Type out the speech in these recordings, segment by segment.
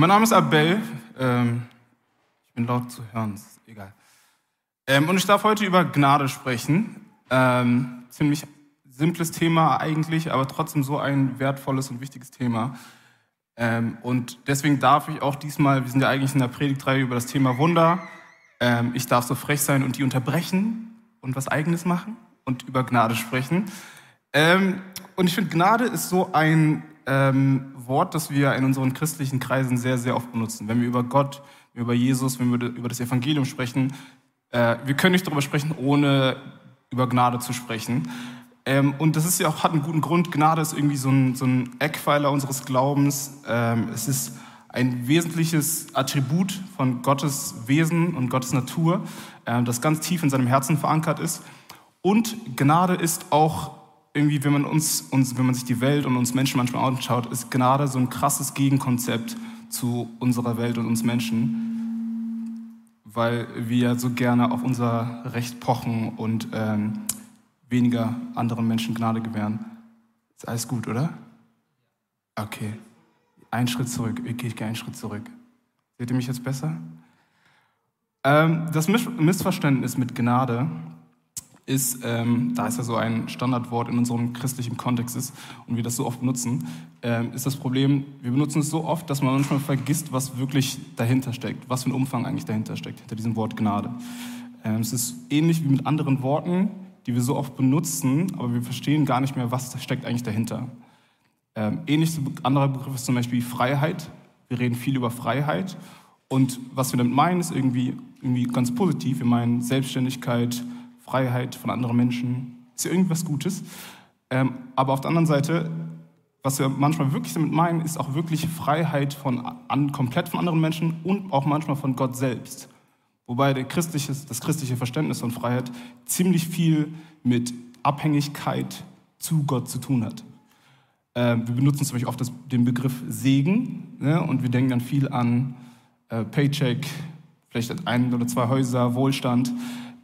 Mein Name ist Abel. Ähm, ich bin laut zu hören, ist egal. Ähm, und ich darf heute über Gnade sprechen. Ähm, ziemlich simples Thema eigentlich, aber trotzdem so ein wertvolles und wichtiges Thema. Ähm, und deswegen darf ich auch diesmal, wir sind ja eigentlich in der Predigtreihe über das Thema Wunder, ähm, ich darf so frech sein und die unterbrechen und was Eigenes machen und über Gnade sprechen. Ähm, und ich finde, Gnade ist so ein ähm, Wort, das wir in unseren christlichen Kreisen sehr, sehr oft benutzen. Wenn wir über Gott, über Jesus, wenn wir über das Evangelium sprechen, äh, wir können nicht darüber sprechen, ohne über Gnade zu sprechen. Ähm, und das ist ja auch, hat einen guten Grund. Gnade ist irgendwie so ein, so ein Eckpfeiler unseres Glaubens. Ähm, es ist ein wesentliches Attribut von Gottes Wesen und Gottes Natur, äh, das ganz tief in seinem Herzen verankert ist. Und Gnade ist auch irgendwie, wenn man uns, uns, wenn man sich die Welt und uns Menschen manchmal anschaut, ist Gnade so ein krasses Gegenkonzept zu unserer Welt und uns Menschen, weil wir so gerne auf unser Recht pochen und ähm, weniger anderen Menschen Gnade gewähren. Ist alles gut, oder? Okay. Ein Schritt zurück. Ich gehe einen Schritt zurück. Seht ihr mich jetzt besser? Ähm, das Missverständnis mit Gnade ist, ähm, da es ja so ein Standardwort in unserem christlichen Kontext ist und wir das so oft benutzen, ähm, ist das Problem, wir benutzen es so oft, dass man manchmal vergisst, was wirklich dahinter steckt, was für ein Umfang eigentlich dahinter steckt, hinter diesem Wort Gnade. Ähm, es ist ähnlich wie mit anderen Worten, die wir so oft benutzen, aber wir verstehen gar nicht mehr, was steckt eigentlich dahinter. Ähm, ähnlich ein anderer Begriff ist zum Beispiel Freiheit. Wir reden viel über Freiheit und was wir damit meinen, ist irgendwie, irgendwie ganz positiv. Wir meinen Selbstständigkeit, Freiheit von anderen Menschen, ist ja irgendwas Gutes. Ähm, aber auf der anderen Seite, was wir manchmal wirklich damit meinen, ist auch wirklich Freiheit von, an, komplett von anderen Menschen und auch manchmal von Gott selbst. Wobei christliche, das christliche Verständnis von Freiheit ziemlich viel mit Abhängigkeit zu Gott zu tun hat. Ähm, wir benutzen zum Beispiel oft das, den Begriff Segen ne, und wir denken dann viel an äh, Paycheck, vielleicht ein oder zwei Häuser, Wohlstand.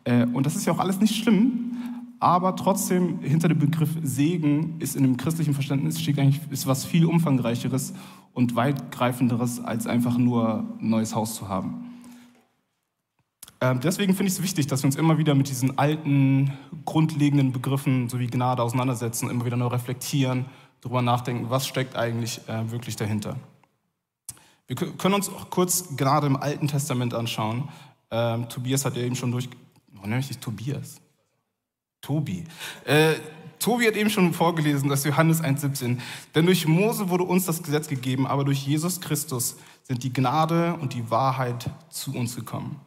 Äh, und das ist ja auch alles nicht schlimm, aber trotzdem hinter dem Begriff Segen ist in dem christlichen Verständnis steht eigentlich ist was viel umfangreicheres und weitgreifenderes als einfach nur ein neues Haus zu haben. Ähm, deswegen finde ich es wichtig, dass wir uns immer wieder mit diesen alten, grundlegenden Begriffen sowie Gnade auseinandersetzen, immer wieder neu reflektieren, darüber nachdenken, was steckt eigentlich äh, wirklich dahinter. Wir können uns auch kurz Gnade im Alten Testament anschauen. Ähm, Tobias hat ja eben schon durch, Warum nenne ich dich Tobias? Tobi. Äh, Tobi hat eben schon vorgelesen, dass Johannes 1,17. Denn durch Mose wurde uns das Gesetz gegeben, aber durch Jesus Christus sind die Gnade und die Wahrheit zu uns gekommen.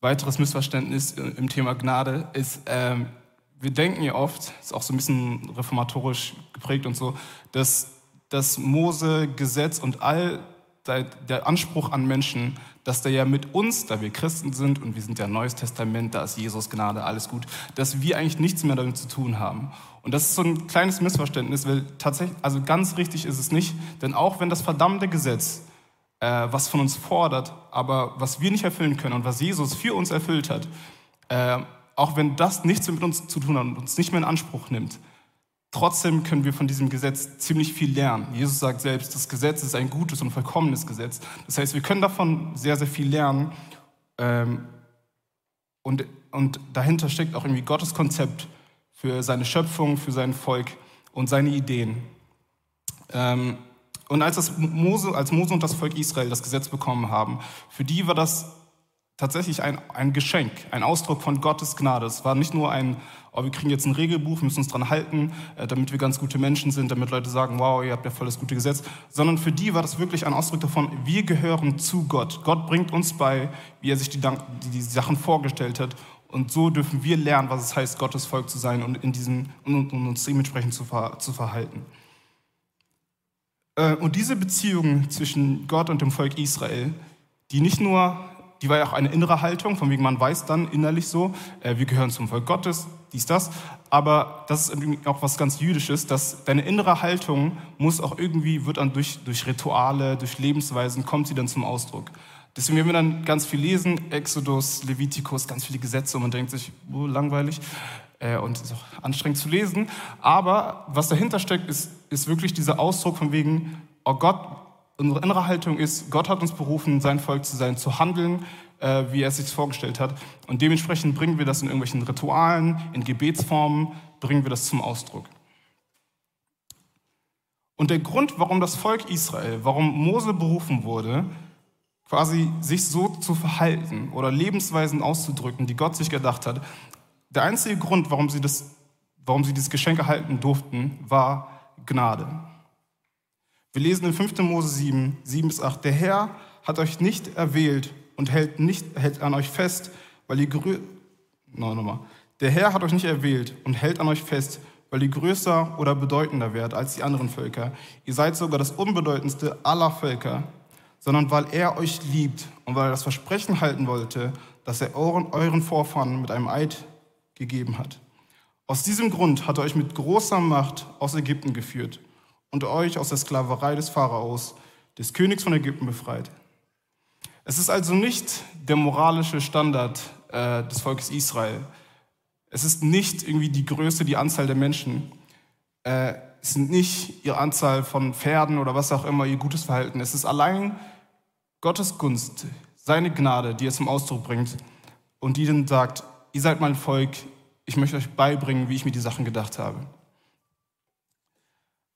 Weiteres Missverständnis im Thema Gnade ist, äh, wir denken ja oft, ist auch so ein bisschen reformatorisch geprägt und so, dass das Mose, Gesetz und all der Anspruch an Menschen, dass der ja mit uns, da wir Christen sind und wir sind ja Neues Testament, da ist Jesus Gnade, alles gut, dass wir eigentlich nichts mehr damit zu tun haben. Und das ist so ein kleines Missverständnis, weil tatsächlich, also ganz richtig ist es nicht, denn auch wenn das verdammte Gesetz äh, was von uns fordert, aber was wir nicht erfüllen können und was Jesus für uns erfüllt hat, äh, auch wenn das nichts mit uns zu tun hat und uns nicht mehr in Anspruch nimmt, Trotzdem können wir von diesem Gesetz ziemlich viel lernen. Jesus sagt selbst, das Gesetz ist ein gutes und vollkommenes Gesetz. Das heißt, wir können davon sehr, sehr viel lernen. Ähm, und, und dahinter steckt auch irgendwie Gottes Konzept für seine Schöpfung, für sein Volk und seine Ideen. Ähm, und als, das Mose, als Mose und das Volk Israel das Gesetz bekommen haben, für die war das tatsächlich ein, ein Geschenk, ein Ausdruck von Gottes Gnade. Es war nicht nur ein, oh, wir kriegen jetzt ein Regelbuch, müssen uns dran halten, äh, damit wir ganz gute Menschen sind, damit Leute sagen, wow, ihr habt ja voll das gute Gesetz, sondern für die war das wirklich ein Ausdruck davon, wir gehören zu Gott. Gott bringt uns bei, wie er sich die, die, Sachen vorgestellt hat und so dürfen wir lernen, was es heißt, Gottes Volk zu sein und, in diesem, und, und uns dementsprechend zu, ver, zu verhalten. Äh, und diese Beziehung zwischen Gott und dem Volk Israel, die nicht nur die war ja auch eine innere Haltung, von wegen man weiß dann innerlich so, äh, wir gehören zum Volk Gottes, dies, das. Aber das ist auch was ganz Jüdisches, dass deine innere Haltung muss auch irgendwie, wird dann durch, durch Rituale, durch Lebensweisen, kommt sie dann zum Ausdruck. Deswegen, wenn wir dann ganz viel lesen, Exodus, Levitikus, ganz viele Gesetze und man denkt sich, oh, langweilig äh, und ist auch anstrengend zu lesen. Aber was dahinter steckt, ist, ist wirklich dieser Ausdruck von wegen, oh Gott unsere innere Haltung ist, Gott hat uns berufen, sein Volk zu sein, zu handeln, äh, wie er es sich vorgestellt hat. Und dementsprechend bringen wir das in irgendwelchen Ritualen, in Gebetsformen, bringen wir das zum Ausdruck. Und der Grund, warum das Volk Israel, warum Mose berufen wurde, quasi sich so zu verhalten oder Lebensweisen auszudrücken, die Gott sich gedacht hat, der einzige Grund, warum sie, das, warum sie dieses Geschenk erhalten durften, war Gnade. Wir lesen in 5. Mose 7, 7 bis 8, der Herr hat euch nicht erwählt und hält, nicht, hält an euch fest, weil ihr grö no, no, Der Herr hat euch nicht erwählt und hält an euch fest, weil ihr größer oder bedeutender wärt als die anderen Völker. Ihr seid sogar das unbedeutendste aller Völker, sondern weil er euch liebt und weil er das Versprechen halten wollte, das er euren, euren Vorfahren mit einem Eid gegeben hat. Aus diesem Grund hat er euch mit großer Macht aus Ägypten geführt und euch aus der Sklaverei des Pharaos, des Königs von Ägypten, befreit. Es ist also nicht der moralische Standard äh, des Volkes Israel. Es ist nicht irgendwie die Größe, die Anzahl der Menschen. Äh, es sind nicht ihre Anzahl von Pferden oder was auch immer, ihr gutes Verhalten. Es ist allein Gottes Gunst, seine Gnade, die er zum Ausdruck bringt und die dann sagt, ihr seid mein Volk, ich möchte euch beibringen, wie ich mir die Sachen gedacht habe.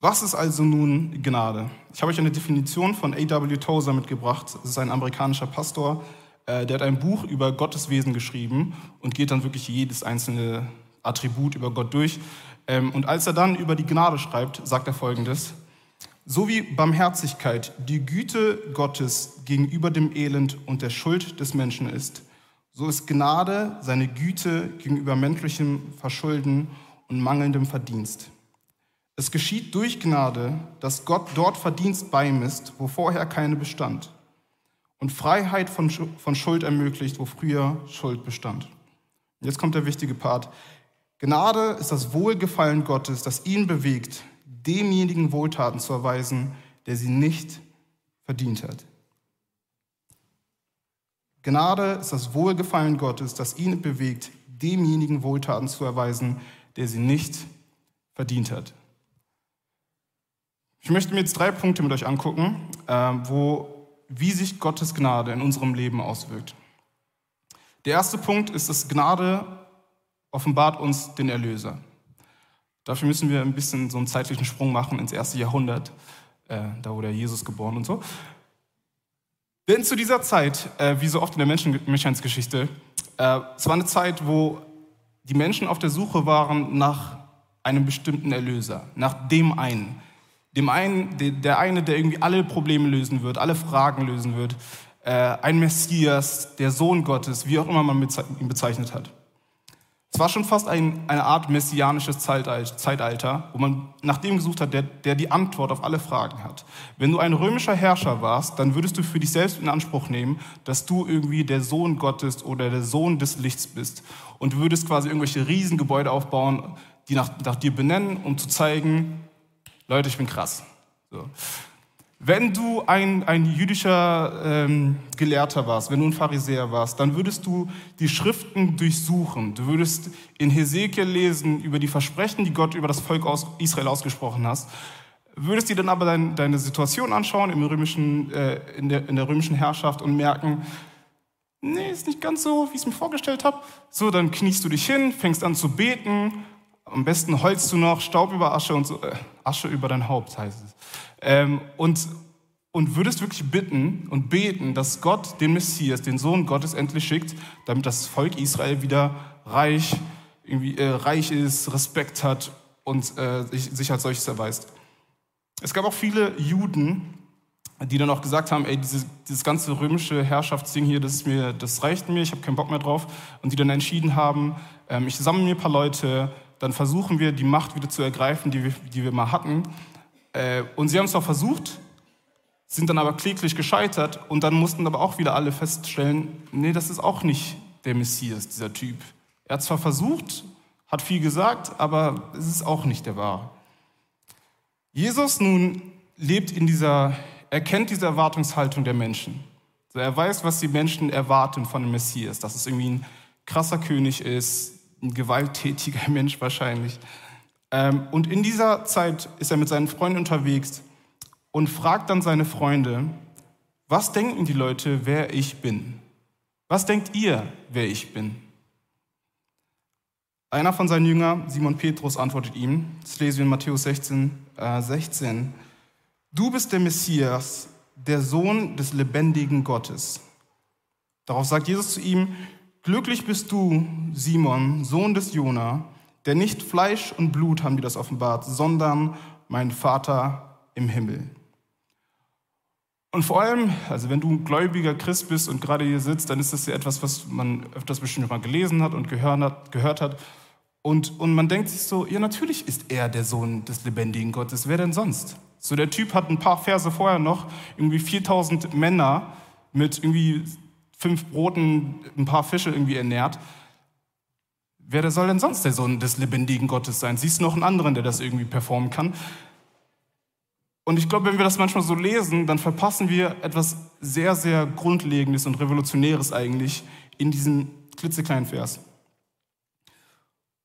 Was ist also nun Gnade? Ich habe euch eine Definition von A.W. Tozer mitgebracht. Das ist ein amerikanischer Pastor. Äh, der hat ein Buch über Gottes Wesen geschrieben und geht dann wirklich jedes einzelne Attribut über Gott durch. Ähm, und als er dann über die Gnade schreibt, sagt er folgendes. So wie Barmherzigkeit die Güte Gottes gegenüber dem Elend und der Schuld des Menschen ist, so ist Gnade seine Güte gegenüber menschlichem Verschulden und mangelndem Verdienst. Es geschieht durch Gnade, dass Gott dort Verdienst beimisst, wo vorher keine bestand, und Freiheit von, Schuld ermöglicht, wo früher Schuld bestand. Jetzt kommt der wichtige Part. Gnade ist das Wohlgefallen Gottes, das ihn bewegt, demjenigen Wohltaten zu erweisen, der sie nicht verdient hat. Gnade ist das Wohlgefallen Gottes, das ihn bewegt, demjenigen Wohltaten zu erweisen, der sie nicht verdient hat. Ich möchte mir jetzt drei Punkte mit euch angucken, äh, wo, wie sich Gottes Gnade in unserem Leben auswirkt. Der erste Punkt ist, dass Gnade offenbart uns den Erlöser. Dafür müssen wir ein bisschen so einen zeitlichen Sprung machen ins erste Jahrhundert. Äh, da wurde Jesus geboren und so. Denn zu dieser Zeit, äh, wie so oft in der Menschheitsgeschichte, äh, es war eine Zeit, wo die Menschen auf der Suche waren nach einem bestimmten Erlöser, nach dem einen. Dem einen, der eine, der irgendwie alle Probleme lösen wird, alle Fragen lösen wird. Äh, ein Messias, der Sohn Gottes, wie auch immer man ihn bezeichnet hat. Es war schon fast ein, eine Art messianisches Zeitalter, wo man nach dem gesucht hat, der, der die Antwort auf alle Fragen hat. Wenn du ein römischer Herrscher warst, dann würdest du für dich selbst in Anspruch nehmen, dass du irgendwie der Sohn Gottes oder der Sohn des Lichts bist. Und du würdest quasi irgendwelche Riesengebäude aufbauen, die nach, nach dir benennen, um zu zeigen, Leute, ich bin krass. So. Wenn du ein, ein jüdischer ähm, Gelehrter warst, wenn du ein Pharisäer warst, dann würdest du die Schriften durchsuchen. Du würdest in Hesekiel lesen über die Versprechen, die Gott über das Volk aus Israel ausgesprochen hast. Würdest dir dann aber dein, deine Situation anschauen im römischen, äh, in, der, in der römischen Herrschaft und merken, nee, ist nicht ganz so, wie ich es mir vorgestellt habe. So, dann kniest du dich hin, fängst an zu beten am besten holst du noch Staub über Asche und so, äh, Asche über dein Haupt, heißt es. Ähm, und, und würdest wirklich bitten und beten, dass Gott den Messias, den Sohn Gottes endlich schickt, damit das Volk Israel wieder reich, irgendwie, äh, reich ist, Respekt hat und äh, sich, als solches erweist. Es gab auch viele Juden, die dann auch gesagt haben, ey, diese, dieses ganze römische Herrschaftsding hier, das, mir, das reicht mir, ich habe keinen Bock mehr drauf. Und die dann entschieden haben, ähm, ich sammle mir ein paar Leute, dann versuchen wir, die Macht wieder zu ergreifen, die wir, die wir mal hatten. Äh, und sie haben es auch versucht, sind dann aber kläglich gescheitert und dann mussten aber auch wieder alle feststellen, nee, das ist auch nicht der Messias, dieser Typ. Er hat zwar versucht, hat viel gesagt, aber es ist auch nicht der wahre. Jesus nun lebt in dieser, er kennt diese Erwartungshaltung der Menschen. er weiß, was die Menschen erwarten von dem Messias, dass es irgendwie ein krasser König ist, ein gewalttätiger Mensch wahrscheinlich. Ähm, und in dieser Zeit ist er mit seinen Freunden unterwegs und fragt dann seine Freunde, was denken die Leute, wer ich bin? Was denkt ihr, wer ich bin? Einer von seinen Jüngern, Simon Petrus, antwortet ihm, das lesen wir in Matthäus 16, äh, 16, du bist der Messias, der Sohn des lebendigen Gottes. Darauf sagt Jesus zu ihm, glücklich bist du, Simon, Sohn des Jona, denn nicht Fleisch und Blut haben dir das offenbart, sondern mein Vater im Himmel. Und vor allem, also wenn du ein gläubiger Christ bist und gerade hier sitzt, dann ist das ja etwas, was man öfters bestimmt mal gelesen hat und gehört hat. Und, und man denkt sich so, ja natürlich ist er der Sohn des lebendigen Gottes, wer denn sonst? So der Typ hat ein paar Verse vorher noch irgendwie 4000 Männer mit irgendwie fünf Broten, ein paar Fische irgendwie ernährt. Wer soll denn sonst der Sohn des lebendigen Gottes sein? Siehst du noch einen anderen, der das irgendwie performen kann? Und ich glaube, wenn wir das manchmal so lesen, dann verpassen wir etwas sehr, sehr Grundlegendes und Revolutionäres eigentlich in diesem klitzekleinen Vers.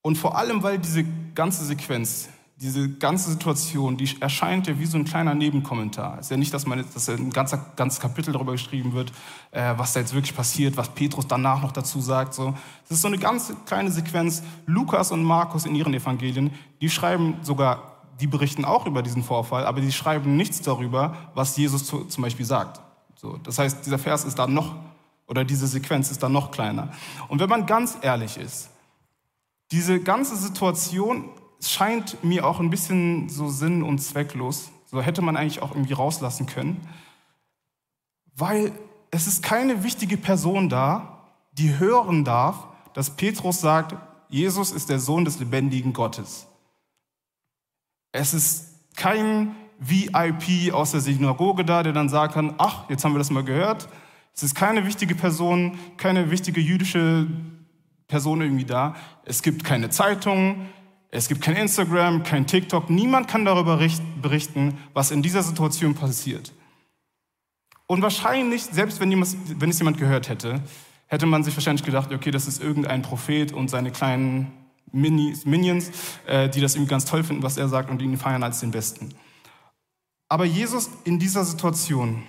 Und vor allem, weil diese ganze Sequenz, diese ganze Situation, die erscheint ja wie so ein kleiner Nebenkommentar. Es ist ja nicht, dass, man, dass ein ganzer, ganzes Kapitel darüber geschrieben wird, äh, was da jetzt wirklich passiert, was Petrus danach noch dazu sagt. So. Es ist so eine ganz kleine Sequenz. Lukas und Markus in ihren Evangelien, die schreiben sogar die berichten auch über diesen Vorfall, aber die schreiben nichts darüber, was Jesus zu, zum Beispiel sagt. So, das heißt, dieser Vers ist dann noch, oder diese Sequenz ist dann noch kleiner. Und wenn man ganz ehrlich ist, diese ganze Situation scheint mir auch ein bisschen so sinn- und zwecklos. So hätte man eigentlich auch irgendwie rauslassen können. Weil es ist keine wichtige Person da, die hören darf, dass Petrus sagt, Jesus ist der Sohn des lebendigen Gottes. Es ist kein VIP aus der Synagoge da, der dann sagen kann, ach, jetzt haben wir das mal gehört. Es ist keine wichtige Person, keine wichtige jüdische Person irgendwie da. Es gibt keine Zeitung, es gibt kein Instagram, kein TikTok. Niemand kann darüber berichten, was in dieser Situation passiert. Und wahrscheinlich, selbst wenn, jemand, wenn es jemand gehört hätte, hätte man sich wahrscheinlich gedacht, okay, das ist irgendein Prophet und seine kleinen Minions, äh, die das irgendwie ganz toll finden, was er sagt und ihn feiern als den Besten. Aber Jesus in dieser Situation,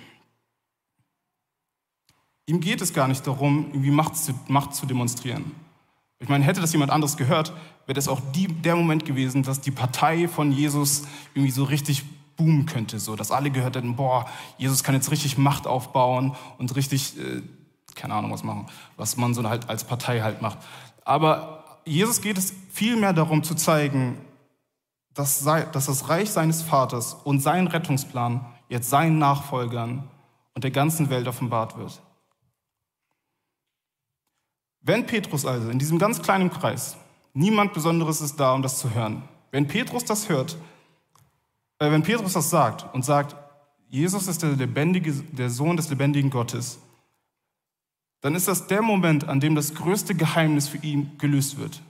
ihm geht es gar nicht darum, irgendwie Macht zu, Macht zu demonstrieren. Ich meine, hätte das jemand anderes gehört, wäre das auch die, der Moment gewesen, dass die Partei von Jesus irgendwie so richtig boomen könnte, so dass alle gehört hätten, boah, Jesus kann jetzt richtig Macht aufbauen und richtig, äh, keine Ahnung was machen, was man so halt als Partei halt macht. Aber Jesus geht es vielmehr darum zu zeigen, dass, dass das Reich seines Vaters und sein Rettungsplan jetzt seinen Nachfolgern und der ganzen Welt offenbart wird. Wenn Petrus also in diesem ganz kleinen Kreis, niemand Besonderes ist da, um das zu hören, wenn Petrus das hört, äh, wenn Petrus das sagt und sagt, Jesus ist der, lebendige, der Sohn des lebendigen Gottes, dann ist das der Moment, an dem das größte Geheimnis für ihn gelöst wird.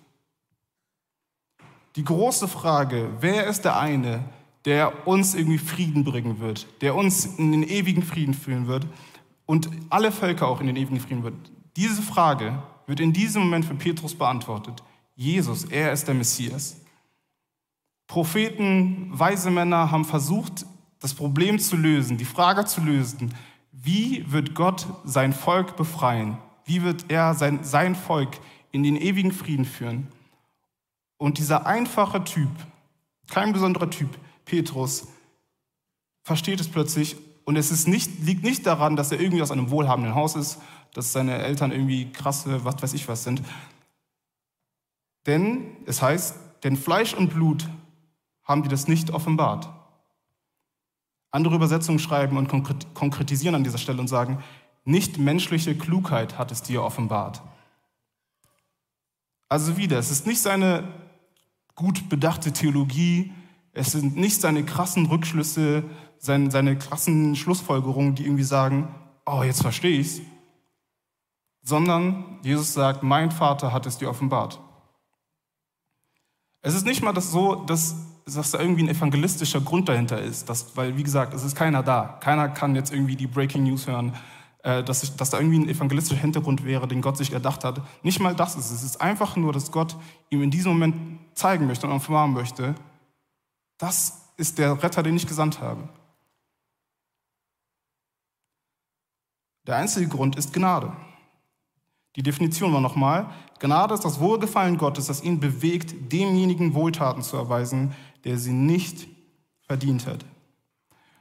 Die große Frage, wer ist der eine, der uns irgendwie Frieden bringen wird, der uns in den ewigen Frieden führen wird und alle Völker auch in den ewigen Frieden wird. Diese Frage wird in diesem Moment für Petrus beantwortet. Jesus, er ist der Messias. Propheten, weise Männer haben versucht, das Problem zu lösen, die Frage zu lösen, wie wird Gott sein Volk befreien? Wie wird er sein, sein Volk in den ewigen Frieden führen? Und dieser einfache Typ, kein besonderer Typ, Petrus, versteht es plötzlich und es ist nicht, liegt nicht daran, dass er irgendwie aus einem wohlhabenden Haus ist, dass seine Eltern irgendwie krasse, was weiß ich was sind. Denn es heißt, denn Fleisch und Blut haben die das nicht offenbart. Andere Übersetzungen schreiben und konkretisieren an dieser Stelle und sagen, nicht menschliche Klugheit hat es dir offenbart. Also wieder, es ist nicht seine gut bedachte Theologie, es sind nicht seine krassen Rückschlüsse, seine, seine krassen Schlussfolgerungen, die irgendwie sagen, oh, jetzt verstehe ich's, sondern Jesus sagt, mein Vater hat es dir offenbart. Es ist nicht mal das so, dass dass da irgendwie ein evangelistischer Grund dahinter ist. Dass, weil, wie gesagt, es ist keiner da. Keiner kann jetzt irgendwie die Breaking News hören, äh, dass, ich, dass da irgendwie ein evangelistischer Hintergrund wäre, den Gott sich erdacht hat. Nicht mal das ist es. Es ist einfach nur, dass Gott ihm in diesem Moment zeigen möchte und offenbaren möchte, das ist der Retter, den ich gesandt habe. Der einzige Grund ist Gnade. Die Definition war nochmal, Gnade ist das Wohlgefallen Gottes, das ihn bewegt, demjenigen Wohltaten zu erweisen, der sie nicht verdient hat.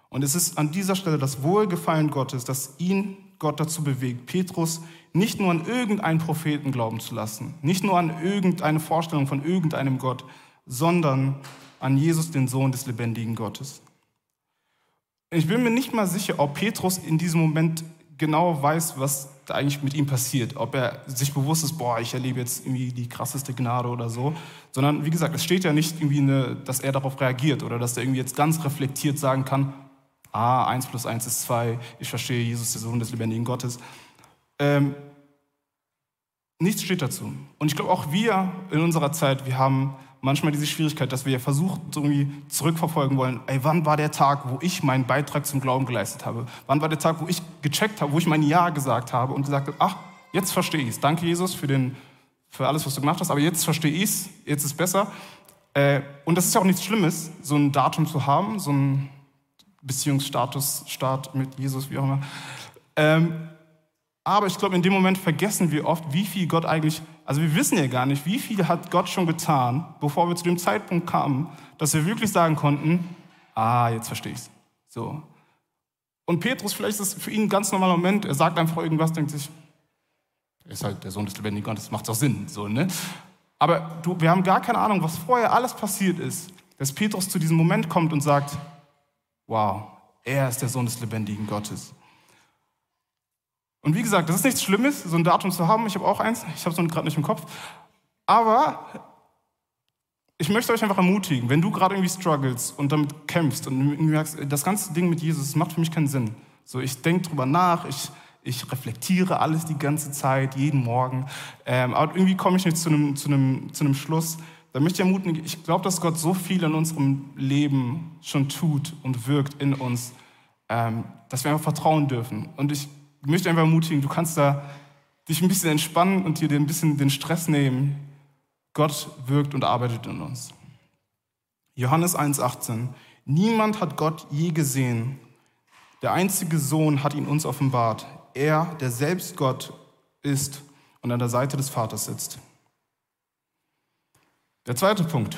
Und es ist an dieser Stelle das Wohlgefallen Gottes, das ihn Gott dazu bewegt, Petrus nicht nur an irgendeinen Propheten glauben zu lassen, nicht nur an irgendeine Vorstellung von irgendeinem Gott, sondern an Jesus, den Sohn des lebendigen Gottes. Ich bin mir nicht mal sicher, ob Petrus in diesem Moment genau weiß, was da eigentlich mit ihm passiert. Ob er sich bewusst ist, boah, ich erlebe jetzt irgendwie die krasseste Gnade oder so. Sondern, wie gesagt, es steht ja nicht irgendwie, eine, dass er darauf reagiert oder dass er irgendwie jetzt ganz reflektiert sagen kann, ah, 1 plus 1 ist 2, ich verstehe Jesus, der Sohn des lebendigen Gottes. Ähm, nichts steht dazu. Und ich glaube, auch wir in unserer Zeit, wir haben manchmal diese Schwierigkeit, dass wir versuchen, irgendwie zurückverfolgen wollen, ey, wann war der Tag, wo ich meinen Beitrag zum Glauben geleistet habe? Wann war der Tag, wo ich gecheckt habe, wo ich mein Ja gesagt habe und gesagt habe, ach, jetzt verstehe ich es. Danke, Jesus, für, den, für alles, was du gemacht hast, aber jetzt verstehe ich es, jetzt ist es besser. Äh, und das ist ja auch nichts Schlimmes, so ein Datum zu haben, so ein Beziehungsstatus, Start mit Jesus, wie auch immer. Ähm, aber ich glaube, in dem Moment vergessen wir oft, wie viel Gott eigentlich, also wir wissen ja gar nicht, wie viel hat Gott schon getan, bevor wir zu dem Zeitpunkt kamen, dass wir wirklich sagen konnten, ah, jetzt verstehe ich's. So. Und Petrus, vielleicht ist es für ihn ein ganz normaler Moment, er sagt einfach irgendwas, denkt sich, er ist halt der Sohn des lebendigen Gottes, macht doch Sinn, so, ne? Aber du, wir haben gar keine Ahnung, was vorher alles passiert ist, dass Petrus zu diesem Moment kommt und sagt, wow, er ist der Sohn des lebendigen Gottes. Und wie gesagt, das ist nichts Schlimmes, so ein Datum zu haben. Ich habe auch eins, ich habe es gerade nicht im Kopf. Aber ich möchte euch einfach ermutigen, wenn du gerade irgendwie struggles und damit kämpfst und merkst, das ganze Ding mit Jesus, macht für mich keinen Sinn. So, ich denke drüber nach, ich, ich reflektiere alles die ganze Zeit, jeden Morgen. Ähm, aber irgendwie komme ich nicht zu einem, zu, zu Schluss. Da möchte ich ermutigen, ich glaube, dass Gott so viel in unserem Leben schon tut und wirkt in uns, ähm, dass wir einfach vertrauen dürfen. Und ich möchte einfach ermutigen, du kannst da dich ein bisschen entspannen und dir ein bisschen den Stress nehmen. Gott wirkt und arbeitet in uns. Johannes 1,18. Niemand hat Gott je gesehen. Der einzige Sohn hat ihn uns offenbart. Er, der selbst Gott ist und an der Seite des Vaters sitzt. Der zweite Punkt.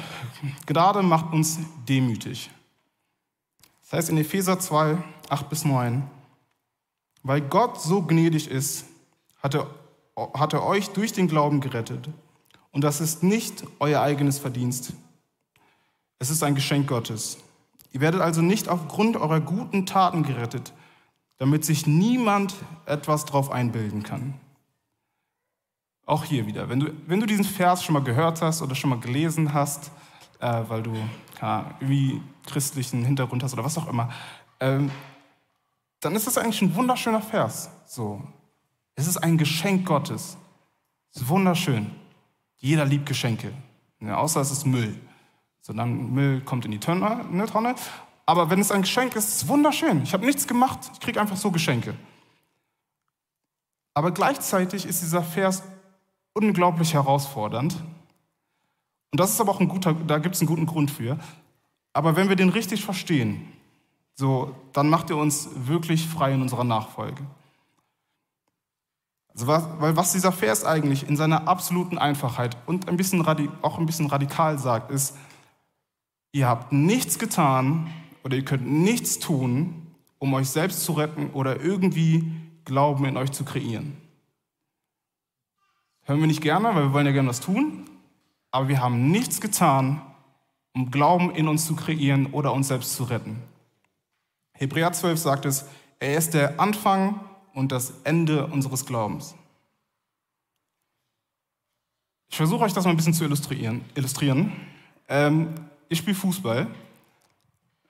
Gnade macht uns demütig. Das heißt in Epheser 2, 8 bis 9. Weil Gott so gnädig ist, hat er, hat er euch durch den Glauben gerettet. Und das ist nicht euer eigenes Verdienst. Es ist ein Geschenk Gottes. Ihr werdet also nicht aufgrund eurer guten Taten gerettet, damit sich niemand etwas drauf einbilden kann. Auch hier wieder, wenn du, wenn du diesen Vers schon mal gehört hast oder schon mal gelesen hast, äh, weil du ja, irgendwie christlichen Hintergrund hast oder was auch immer, ähm, dann ist das eigentlich ein wunderschöner Vers. So, es ist ein Geschenk Gottes. Es ist wunderschön. Jeder liebt Geschenke, ja, außer es ist Müll. So, dann Müll kommt in die Tonne, eine Tonne. Aber wenn es ein Geschenk ist, ist es wunderschön. Ich habe nichts gemacht, ich kriege einfach so Geschenke. Aber gleichzeitig ist dieser Vers unglaublich herausfordernd. Und das ist aber auch ein guter, da gibt es einen guten Grund für. Aber wenn wir den richtig verstehen, so, dann macht er uns wirklich frei in unserer Nachfolge. Also was, weil was dieser Vers eigentlich in seiner absoluten Einfachheit und ein bisschen auch ein bisschen radikal sagt, ist, ihr habt nichts getan oder ihr könnt nichts tun, um euch selbst zu retten oder irgendwie Glauben in euch zu kreieren. Hören wir nicht gerne, weil wir wollen ja gerne was tun, aber wir haben nichts getan, um Glauben in uns zu kreieren oder uns selbst zu retten. Hebräer 12 sagt es, er ist der Anfang und das Ende unseres Glaubens. Ich versuche euch das mal ein bisschen zu illustrieren. illustrieren. Ähm, ich spiele Fußball.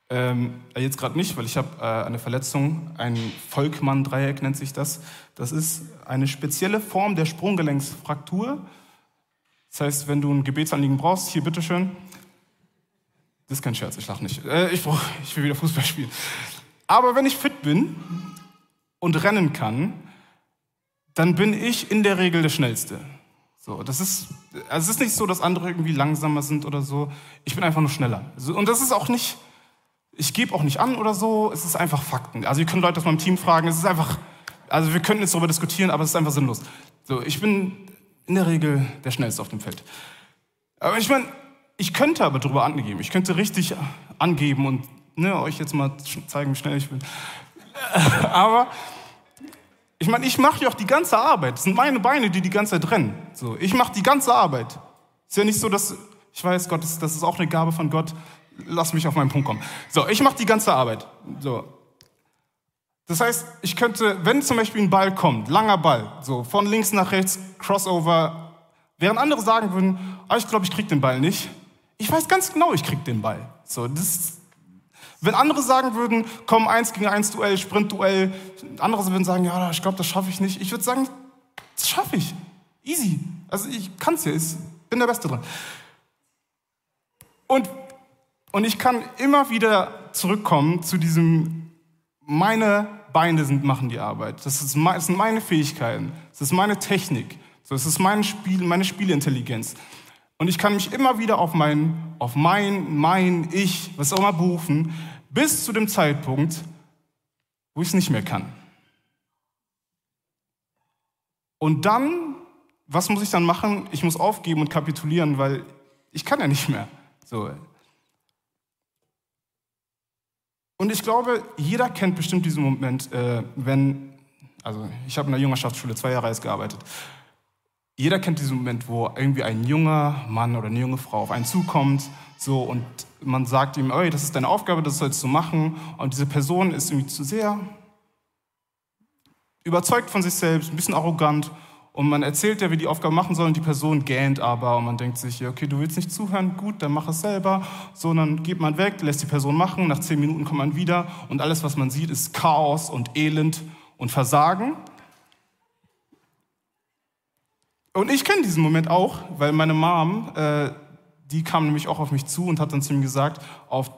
Ähm, jetzt gerade nicht, weil ich habe äh, eine Verletzung, ein Volkmann-Dreieck nennt sich das. Das ist eine spezielle Form der Sprunggelenksfraktur. Das heißt, wenn du ein Gebetsanliegen brauchst, hier bitteschön. Das ist kein Scherz, ich lache nicht. Äh, ich, brauch, ich will wieder Fußball spielen. Aber wenn ich fit bin und rennen kann, dann bin ich in der Regel der Schnellste. So, das ist, also es ist nicht so, dass andere irgendwie langsamer sind oder so. Ich bin einfach nur schneller. Und das ist auch nicht, ich gebe auch nicht an oder so. Es ist einfach Fakten. Also ihr könnt Leute aus meinem Team fragen. Es ist einfach, Also wir könnten jetzt darüber diskutieren, aber es ist einfach sinnlos. So, ich bin in der Regel der Schnellste auf dem Feld. Aber ich meine, ich könnte aber darüber angeben. Ich könnte richtig angeben und ne, euch jetzt mal zeigen, wie schnell ich bin. aber ich meine, ich mache ja auch die ganze Arbeit. Es sind meine Beine, die die ganze Zeit rennen. So, ich mache die ganze Arbeit. Ist ja nicht so, dass ich weiß, Gott, das, das ist auch eine Gabe von Gott. Lass mich auf meinen Punkt kommen. So, ich mache die ganze Arbeit. So, das heißt, ich könnte, wenn zum Beispiel ein Ball kommt, langer Ball, so von links nach rechts, Crossover, während andere sagen würden, oh, ich glaube, ich krieg den Ball nicht. Ich weiß ganz genau, ich krieg den Ball. So, das, wenn andere sagen würden, komm, eins gegen eins Duell, Sprint-Duell, andere würden sagen, ja, ich glaube, das schaffe ich nicht. Ich würde sagen, das schaffe ich. Easy. Also ich kann es ja, ich bin der Beste dran. Und, und ich kann immer wieder zurückkommen zu diesem, meine Beine sind, machen die Arbeit. Das, ist, das sind meine Fähigkeiten. Das ist meine Technik. Das ist mein Spiel, meine Spielintelligenz. Und ich kann mich immer wieder auf mein, auf mein, mein, ich, was auch immer berufen, bis zu dem Zeitpunkt, wo ich es nicht mehr kann. Und dann, was muss ich dann machen? Ich muss aufgeben und kapitulieren, weil ich kann ja nicht mehr. So, Und ich glaube, jeder kennt bestimmt diesen Moment, äh, wenn, also ich habe in der Jüngerschaftsschule zwei Jahre jetzt gearbeitet. Jeder kennt diesen Moment, wo irgendwie ein junger Mann oder eine junge Frau auf einen zukommt, so und man sagt ihm, ey, das ist deine Aufgabe, das sollst du machen. Und diese Person ist irgendwie zu sehr überzeugt von sich selbst, ein bisschen arrogant und man erzählt ja, wie die Aufgabe machen soll und die Person gähnt aber und man denkt sich, okay, du willst nicht zuhören, gut, dann mach es selber. So, dann geht man weg, lässt die Person machen, nach zehn Minuten kommt man wieder und alles, was man sieht, ist Chaos und Elend und Versagen. Und ich kenne diesen Moment auch, weil meine Mom, äh, die kam nämlich auch auf mich zu und hat dann zu mir gesagt, auf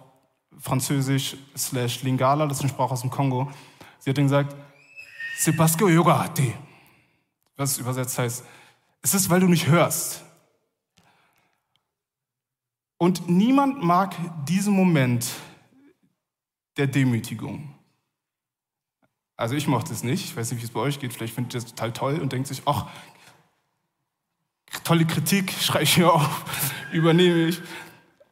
Französisch slash Lingala, das ist eine Sprache aus dem Kongo, sie hat dann gesagt, c'est parce que yoga was es übersetzt heißt, es ist, weil du nicht hörst. Und niemand mag diesen Moment der Demütigung. Also ich mochte es nicht. Ich weiß nicht, wie es bei euch geht. Vielleicht findet ihr das total toll und denkt sich, ach, tolle Kritik, schreibe ich hier auf, übernehme ich.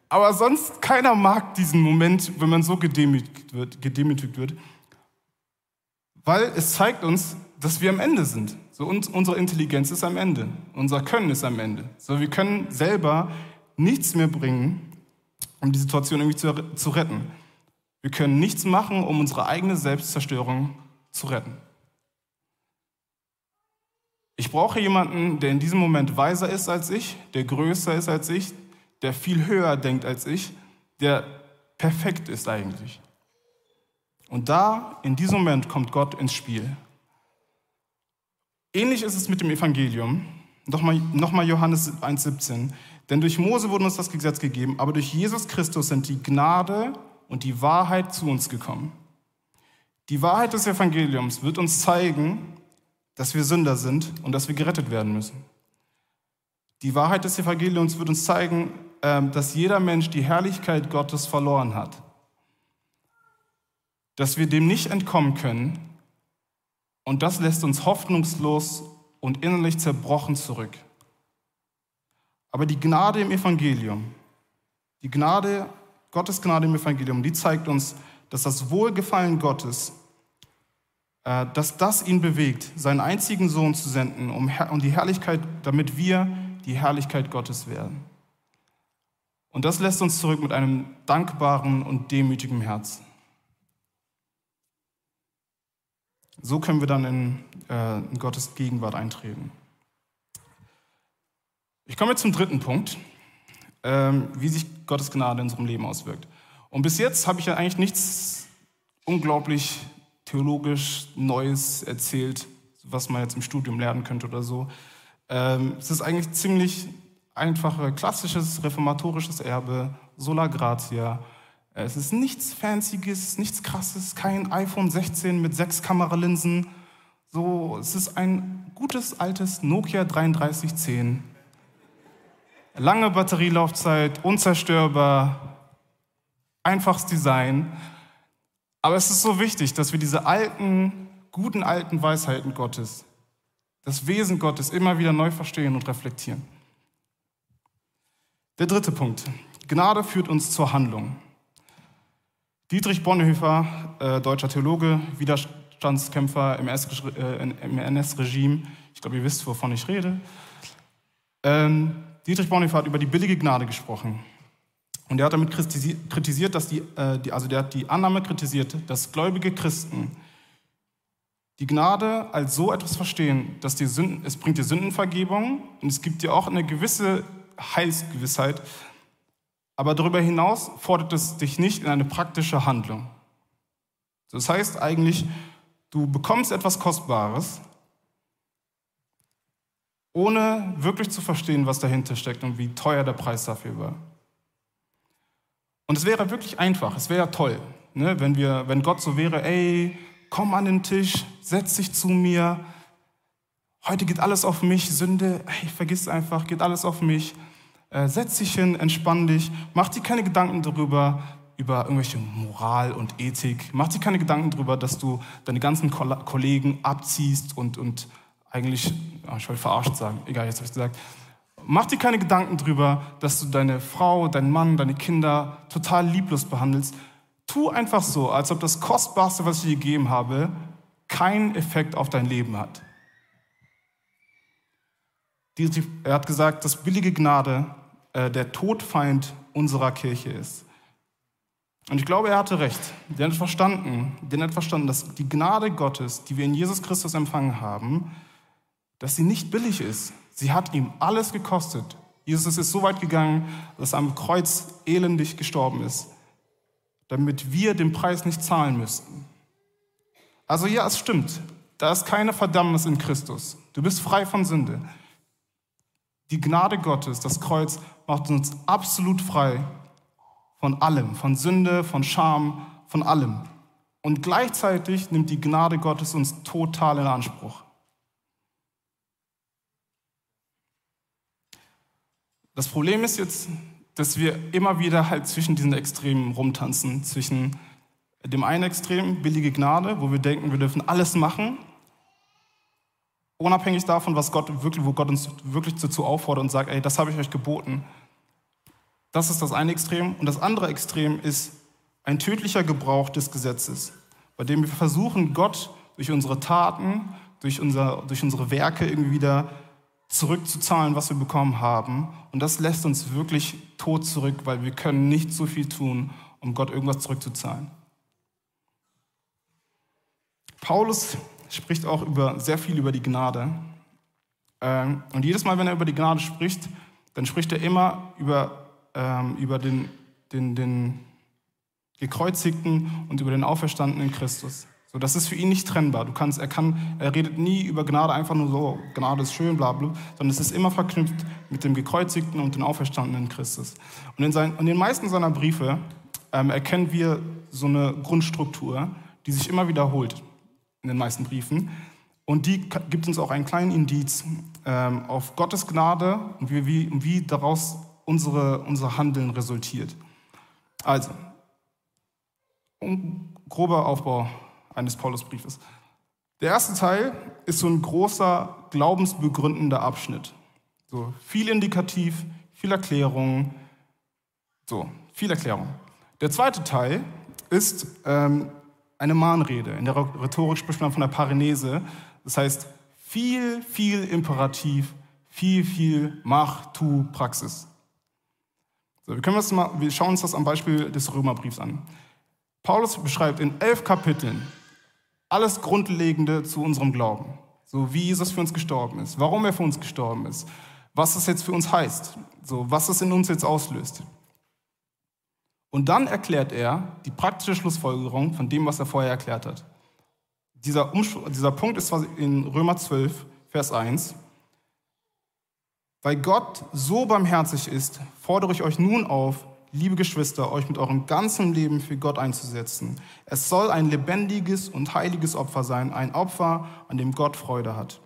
Aber sonst keiner mag diesen Moment, wenn man so gedemütigt wird, gedemütigt wird, weil es zeigt uns, dass wir am Ende sind. So, uns, unsere Intelligenz ist am Ende. Unser Können ist am Ende. So, wir können selber nichts mehr bringen, um die Situation irgendwie zu, zu retten. Wir können nichts machen, um unsere eigene Selbstzerstörung zu retten. Ich brauche jemanden, der in diesem Moment weiser ist als ich, der größer ist als ich, der viel höher denkt als ich, der perfekt ist eigentlich. Und da, in diesem Moment, kommt Gott ins Spiel. Ähnlich ist es mit dem Evangelium. Nochmal, nochmal Johannes 1,17. Denn durch Mose wurde uns das Gesetz gegeben, aber durch Jesus Christus sind die Gnade und die Wahrheit zu uns gekommen. Die Wahrheit des Evangeliums wird uns zeigen, dass wir Sünder sind und dass wir gerettet werden müssen. Die Wahrheit des Evangeliums wird uns zeigen, ähm, dass jeder Mensch die Herrlichkeit Gottes verloren hat. Dass wir dem nicht entkommen können und das lässt uns hoffnungslos und innerlich zerbrochen zurück. Aber die Gnade im Evangelium, die Gnade, Gottes Gnade im Evangelium, die zeigt uns, dass das Wohlgefallen Gottes, dass das ihn bewegt, seinen einzigen Sohn zu senden, um die Herrlichkeit, damit wir die Herrlichkeit Gottes werden. Und das lässt uns zurück mit einem dankbaren und demütigen Herzen. So können wir dann in, äh, in Gottes Gegenwart eintreten. Ich komme jetzt zum dritten Punkt, ähm, wie sich Gottes Gnade in unserem Leben auswirkt. Und bis jetzt habe ich ja eigentlich nichts unglaublich theologisch Neues erzählt, was man jetzt im Studium lernen könnte oder so. Ähm, es ist eigentlich ziemlich einfache, klassisches reformatorisches Erbe, sola gratia, es ist nichts Fancyes, nichts Krasses, kein iPhone 16 mit sechs Kameralinsen. So, es ist ein gutes altes Nokia 3310. Lange Batterielaufzeit, unzerstörbar, einfaches Design. Aber es ist so wichtig, dass wir diese alten, guten alten Weisheiten Gottes, das Wesen Gottes immer wieder neu verstehen und reflektieren. Der dritte Punkt. Gnade führt uns zur Handlung. Dietrich Bonhoeffer, äh, deutscher Theologe, Widerstandskämpfer im NS-Regime, äh, ich glaube, ihr wisst, wovon ich rede. Ähm, Dietrich Bonhoeffer hat über die billige Gnade gesprochen. Und er hat damit kritisiert, dass die, äh, die, also der hat die Annahme kritisiert, dass gläubige Christen die Gnade als so etwas verstehen, dass die Sünden, es bringt dir Sündenvergebung und es gibt dir auch eine gewisse Heilsgewissheit, aber darüber hinaus fordert es dich nicht in eine praktische Handlung. Das heißt eigentlich, du bekommst etwas Kostbares, ohne wirklich zu verstehen, was dahinter steckt und wie teuer der Preis dafür war. Und es wäre wirklich einfach, es wäre toll, ne, wenn, wir, wenn Gott so wäre, ey, komm an den Tisch, setz dich zu mir, heute geht alles auf mich, Sünde, ey, vergiss einfach, geht alles auf mich, äh, setz dich hin, entspann dich, mach dir keine Gedanken darüber, über irgendwelche Moral und Ethik, mach dir keine Gedanken darüber, dass du deine ganzen Kollegen abziehst und, und eigentlich, ich wollte verarscht sagen, egal, jetzt habe ich gesagt, Mach dir keine Gedanken darüber, dass du deine Frau, deinen Mann, deine Kinder total lieblos behandelst. Tu einfach so, als ob das Kostbarste, was ich dir gegeben habe, keinen Effekt auf dein Leben hat. Er hat gesagt, dass billige Gnade äh, der Todfeind unserer Kirche ist. Und ich glaube, er hatte recht. Der hat verstanden, der hat verstanden, dass die Gnade Gottes, die wir in Jesus Christus empfangen haben, dass sie nicht billig ist. Sie hat ihm alles gekostet. Jesus ist so weit gegangen, dass er am Kreuz elendig gestorben ist, damit wir den Preis nicht zahlen müssten. Also ja, es stimmt. Da ist keine Verdammnis in Christus. Du bist frei von Sünde. Die Gnade Gottes, das Kreuz, macht uns absolut frei von allem, von Sünde, von Scham, von allem. Und gleichzeitig nimmt die Gnade Gottes uns total in Anspruch. Das Problem ist jetzt, dass wir immer wieder halt zwischen diesen Extremen rumtanzen. Zwischen dem einen Extrem, billige Gnade, wo wir denken, wir dürfen alles machen, unabhängig davon, was Gott wirklich, wo Gott uns wirklich dazu auffordert und sagt, ey, das habe ich euch geboten. Das ist das eine Extrem. Und das andere Extrem ist ein tödlicher Gebrauch des Gesetzes, bei dem wir versuchen, Gott durch unsere Taten, durch, unser, durch unsere Werke irgendwie wieder zurückzuzahlen, was wir bekommen haben. Und das lässt uns wirklich tot zurück, weil wir können nicht so viel tun, um Gott irgendwas zurückzuzahlen. Paulus spricht auch über, sehr viel über die Gnade. Ähm, und jedes Mal, wenn er über die Gnade spricht, dann spricht er immer über, ähm, über den, den, den gekreuzigten und über den auferstandenen Christus. So, das ist für ihn nicht trennbar. Du kannst, er, kann, er redet nie über Gnade einfach nur so, Gnade ist schön, bla, bla, sondern es ist immer verknüpft mit dem gekreuzigten und dem auferstandenen Christus. Und in, seinen, in den meisten seiner Briefe ähm, erkennen wir so eine Grundstruktur, die sich immer wiederholt in den meisten Briefen. Und die gibt uns auch einen kleinen Indiz ähm, auf Gottes Gnade und wie, wie, wie daraus unsere, unser Handeln resultiert. Also, um, grober Aufbau eines Paulusbriefes. Der erste Teil ist so ein großer glaubensbegründender Abschnitt. So viel Indikativ, viel Erklärung, so viel Erklärung. Der zweite Teil ist ähm, eine Mahnrede. In der Rhetorik spricht man von der Parenese. Das heißt, viel, viel Imperativ, viel, viel Mach, Tu, Praxis. So, wir, können mal, wir schauen uns das am Beispiel des Römerbriefs an. Paulus beschreibt in elf Kapiteln alles Grundlegende zu unserem Glauben. So wie Jesus für uns gestorben ist, warum er für uns gestorben ist, was das jetzt für uns heißt, so was es in uns jetzt auslöst. Und dann erklärt er die praktische Schlussfolgerung von dem, was er vorher erklärt hat. Dieser, dieser Punkt ist in Römer 12, Vers 1. Weil Gott so barmherzig ist, fordere ich euch nun auf, liebe Geschwister, euch mit eurem ganzen Leben für Gott einzusetzen. Es soll ein lebendiges und heiliges Opfer sein, ein Opfer, an dem Gott Freude hat.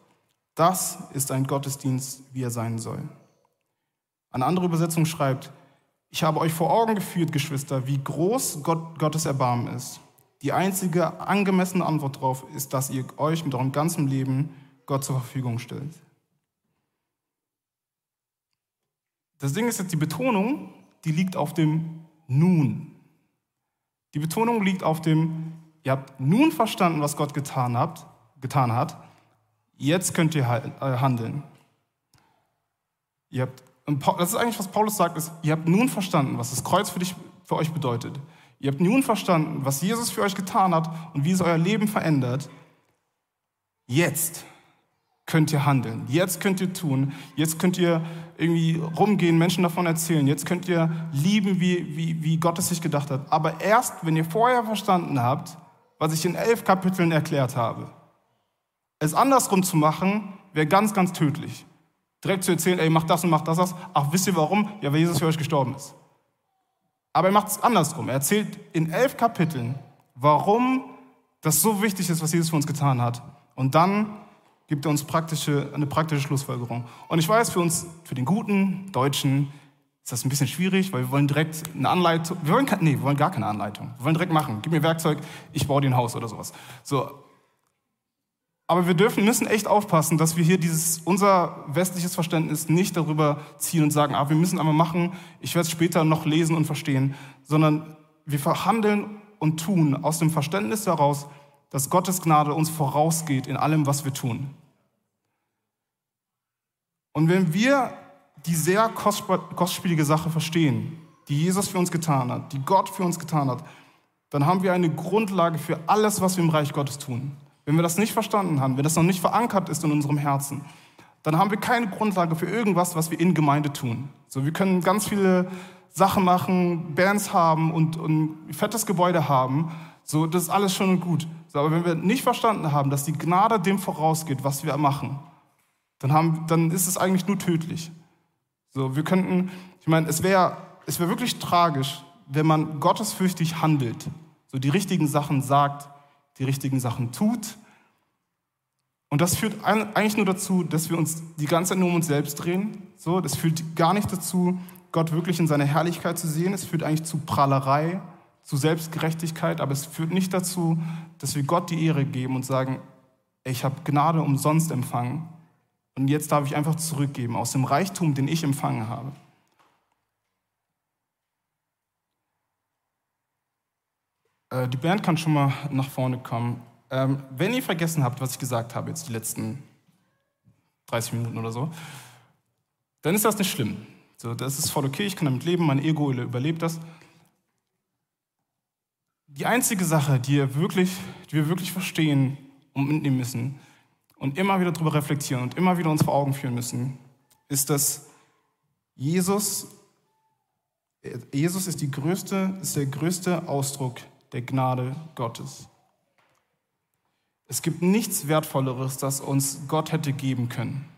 Das ist ein Gottesdienst, wie er sein soll. Eine andere Übersetzung schreibt, ich habe euch vor Augen geführt, Geschwister, wie groß Gott, Gottes Erbarmen ist. Die einzige angemessene Antwort darauf ist, dass ihr euch mit eurem ganzen Leben Gott zur Verfügung stellt. Das Ding ist jetzt, die Betonung, die liegt auf dem Nun. Die Betonung liegt auf dem, ihr habt nun verstanden, was Gott getan, habt, getan hat, jetzt könnt ihr äh, handeln. Ihr habt, das ist eigentlich, was Paulus sagt, ist, ihr habt nun verstanden, was das Kreuz für, dich, für euch bedeutet. Ihr habt nun verstanden, was Jesus für euch getan hat und wie es euer Leben verändert. Jetzt könnt ihr handeln. Jetzt könnt ihr tun. Jetzt könnt ihr irgendwie rumgehen, Menschen davon erzählen. Jetzt könnt ihr lieben, wie, wie, wie Gott es sich gedacht hat. Aber erst, wenn ihr vorher verstanden habt, was ich in elf Kapiteln erklärt habe. Es andersrum zu machen, wäre ganz, ganz tödlich. Direkt zu erzählen, ey, mach das und mach das, das. Ach, wisst ihr warum? Ja, weil Jesus für euch gestorben ist. Aber er macht es andersrum. Er erzählt in elf Kapiteln, warum das so wichtig ist, was Jesus für uns getan hat. Und dann gibt er uns praktische, eine praktische Schlussfolgerung. Und ich weiß, für uns, für den guten Deutschen, ist das ein bisschen schwierig, weil wir wollen direkt eine Anleitung, wir wollen, nee, wir wollen gar keine Anleitung. Wir wollen direkt machen. Gib mir Werkzeug, ich baue dir ein Haus oder sowas. So. Aber wir dürfen, müssen echt aufpassen, dass wir hier dieses, unser westliches Verständnis nicht darüber ziehen und sagen, ah, wir müssen einmal machen, ich werde es später noch lesen und verstehen, sondern wir verhandeln und tun aus dem Verständnis heraus, dass Gottes Gnade uns vorausgeht in allem, was wir tun. Und wenn wir die sehr kostspielige Sache verstehen, die Jesus für uns getan hat, die Gott für uns getan hat, dann haben wir eine Grundlage für alles, was wir im Reich Gottes tun. Wenn wir das nicht verstanden haben, wenn das noch nicht verankert ist in unserem Herzen, dann haben wir keine Grundlage für irgendwas, was wir in Gemeinde tun. So, wir können ganz viele Sachen machen, Bands haben und, und ein fettes Gebäude haben. So, das ist alles schon und gut. Aber wenn wir nicht verstanden haben, dass die Gnade dem vorausgeht, was wir machen, dann, haben, dann ist es eigentlich nur tödlich. So, wir könnten, ich meine, es wäre es wär wirklich tragisch, wenn man gottesfürchtig handelt, so die richtigen Sachen sagt, die richtigen Sachen tut. Und das führt eigentlich nur dazu, dass wir uns die ganze Zeit nur um uns selbst drehen. So, das führt gar nicht dazu, Gott wirklich in seiner Herrlichkeit zu sehen. Es führt eigentlich zu Prahlerei, zu Selbstgerechtigkeit, aber es führt nicht dazu, dass wir Gott die Ehre geben und sagen, ich habe Gnade umsonst empfangen und jetzt darf ich einfach zurückgeben aus dem Reichtum, den ich empfangen habe. Äh, die Band kann schon mal nach vorne kommen. Ähm, wenn ihr vergessen habt, was ich gesagt habe, jetzt die letzten 30 Minuten oder so, dann ist das nicht schlimm. So, das ist voll okay, ich kann damit leben, mein Ego überlebt das die einzige Sache, die, wir wirklich, die wir wirklich verstehen und mitnehmen müssen und immer wieder darüber reflektieren und immer wieder uns vor Augen führen müssen, ist, dass Jesus, Jesus ist, die größte, ist der größte Ausdruck der Gnade Gottes. Es gibt nichts Wertvolleres, das uns Gott hätte geben können.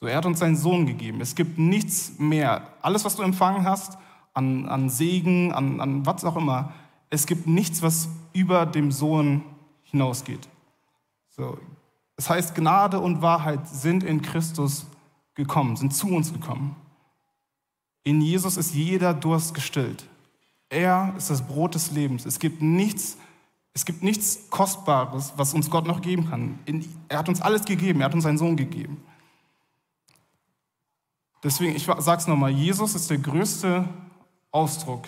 So, er hat uns seinen Sohn gegeben. Es gibt nichts mehr. Alles, was du empfangen hast, an, an Segen, an, an was auch immer, es gibt nichts, was über dem Sohn hinausgeht. So, das heißt, Gnade und Wahrheit sind in Christus gekommen, sind zu uns gekommen. In Jesus ist jeder Durst gestillt. Er ist das Brot des Lebens. Es gibt nichts, es gibt nichts Kostbares, was uns Gott noch geben kann. er hat uns alles gegeben. Er hat uns seinen Sohn gegeben. Deswegen, ich sage es nochmal, Jesus ist der größte Ausdruck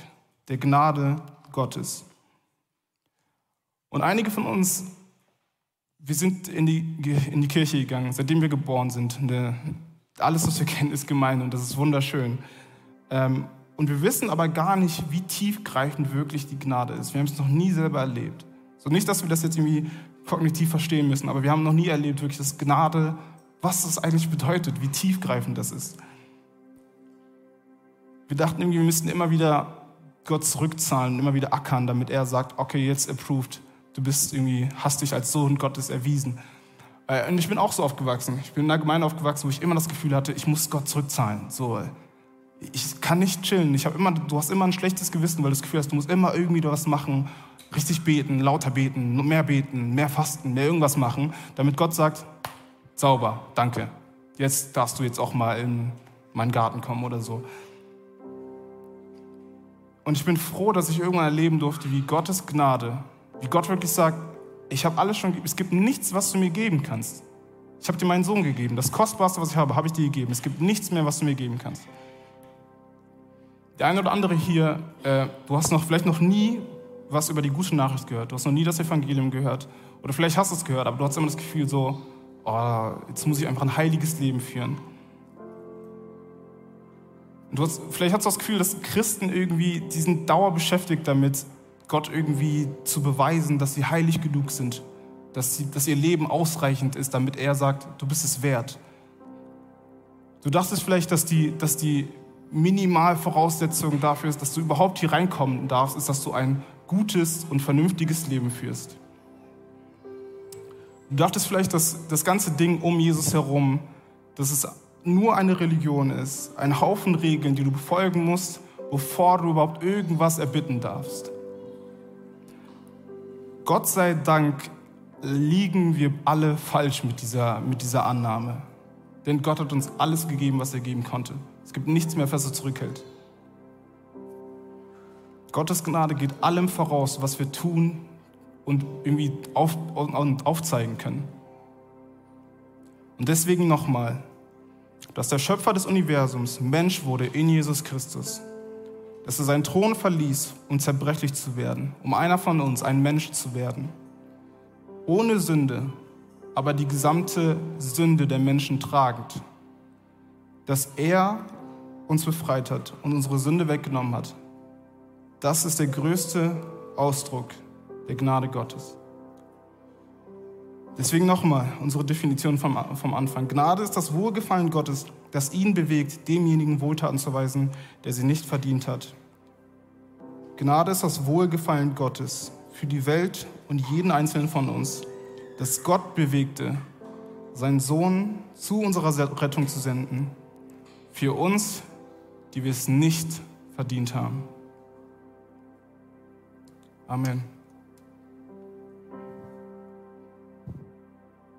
der Gnade Gottes. Und einige von uns, wir sind in die, in die Kirche gegangen, seitdem wir geboren sind. alles, was wir kennen, ist gemein und das ist wunderschön. Ähm, und wir wissen aber gar nicht, wie tiefgreifend wirklich die Gnade ist. Wir haben es noch nie selber erlebt. So nicht, dass wir das jetzt irgendwie kognitiv verstehen müssen, aber wir haben noch nie erlebt, wirklich das Gnade, was das eigentlich bedeutet, wie tiefgreifend das ist. Wir dachten irgendwie, wir müssten immer wieder Gott zurückzahlen und immer wieder ackern, damit er sagt, okay, jetzt approved, du bist irgendwie, hast dich als Sohn Gottes erwiesen. Äh, und ich bin auch so aufgewachsen. Ich bin in einer Gemeinde aufgewachsen, wo ich immer das Gefühl hatte, ich muss Gott zurückzahlen. So, ich kann nicht chillen. Ich immer, du hast immer ein schlechtes Gewissen, weil du das Gefühl hast, du musst immer irgendwie was machen, richtig beten, lauter beten, mehr beten, mehr fasten, mehr irgendwas machen, damit Gott sagt, sauber, danke. Jetzt darfst du jetzt auch mal in meinen Garten kommen oder so. Und ich bin froh, dass ich irgendwann erleben durfte, wie Gottes Gnade, wie Gott wirklich sagt, ich habe alles schon, es gibt nichts, was du mir geben kannst. Ich habe dir meinen Sohn gegeben. Das Kostbarste, was ich habe, habe ich dir gegeben. Es gibt nichts mehr, was du mir geben kannst. Der eine oder andere hier, äh, du hast noch vielleicht noch nie was über die gute Nachricht gehört. Du hast noch nie das Evangelium gehört. Oder vielleicht hast du es gehört, aber du hast immer das Gefühl so, oh, jetzt muss ich einfach ein heiliges Leben führen. Du hast, vielleicht hast du das Gefühl, dass Christen irgendwie, die sind dauerbeschäftigt damit, Gott irgendwie zu beweisen, dass sie heilig genug sind, dass, sie, dass ihr Leben ausreichend ist, damit er sagt, du bist es wert. Du dachtest vielleicht, dass die, dass die Minimalvoraussetzung dafür ist, dass du überhaupt hier reinkommen darfst, ist, dass du ein gutes und vernünftiges Leben führst. Du dachtest vielleicht, dass das ganze Ding um Jesus herum, dass es nur eine Religion ist, ein Haufen Regeln, die du befolgen musst, bevor du überhaupt irgendwas erbitten darfst. Gott sei Dank liegen wir alle falsch mit dieser, mit dieser Annahme. Denn Gott hat uns alles gegeben, was er geben konnte. Es gibt nichts mehr, was er zurückhält. Gottes Gnade geht allem voraus, was wir tun und irgendwie auf, und aufzeigen können. Und deswegen nochmal, dass der Schöpfer des Universums Mensch wurde in Jesus Christus, dass er seinen Thron verließ, um zerbrechlich zu werden, um einer von uns, ein Mensch zu werden, ohne Sünde, aber die gesamte Sünde der Menschen tragend, dass er uns befreit hat und unsere Sünde weggenommen hat. Das ist der größte Ausdruck der Gnade Gottes. Deswegen nochmal unsere Definition vom, vom Anfang. Gnade ist das Wohlgefallen Gottes, das ihn bewegt, demjenigen Wohltaten zu weisen, der sie nicht verdient hat. Gnade ist das Wohlgefallen Gottes für die Welt und jeden einzelnen von uns, das Gott bewegte, seinen Sohn zu unserer Rettung zu senden, für uns, die wir es nicht verdient haben. Amen.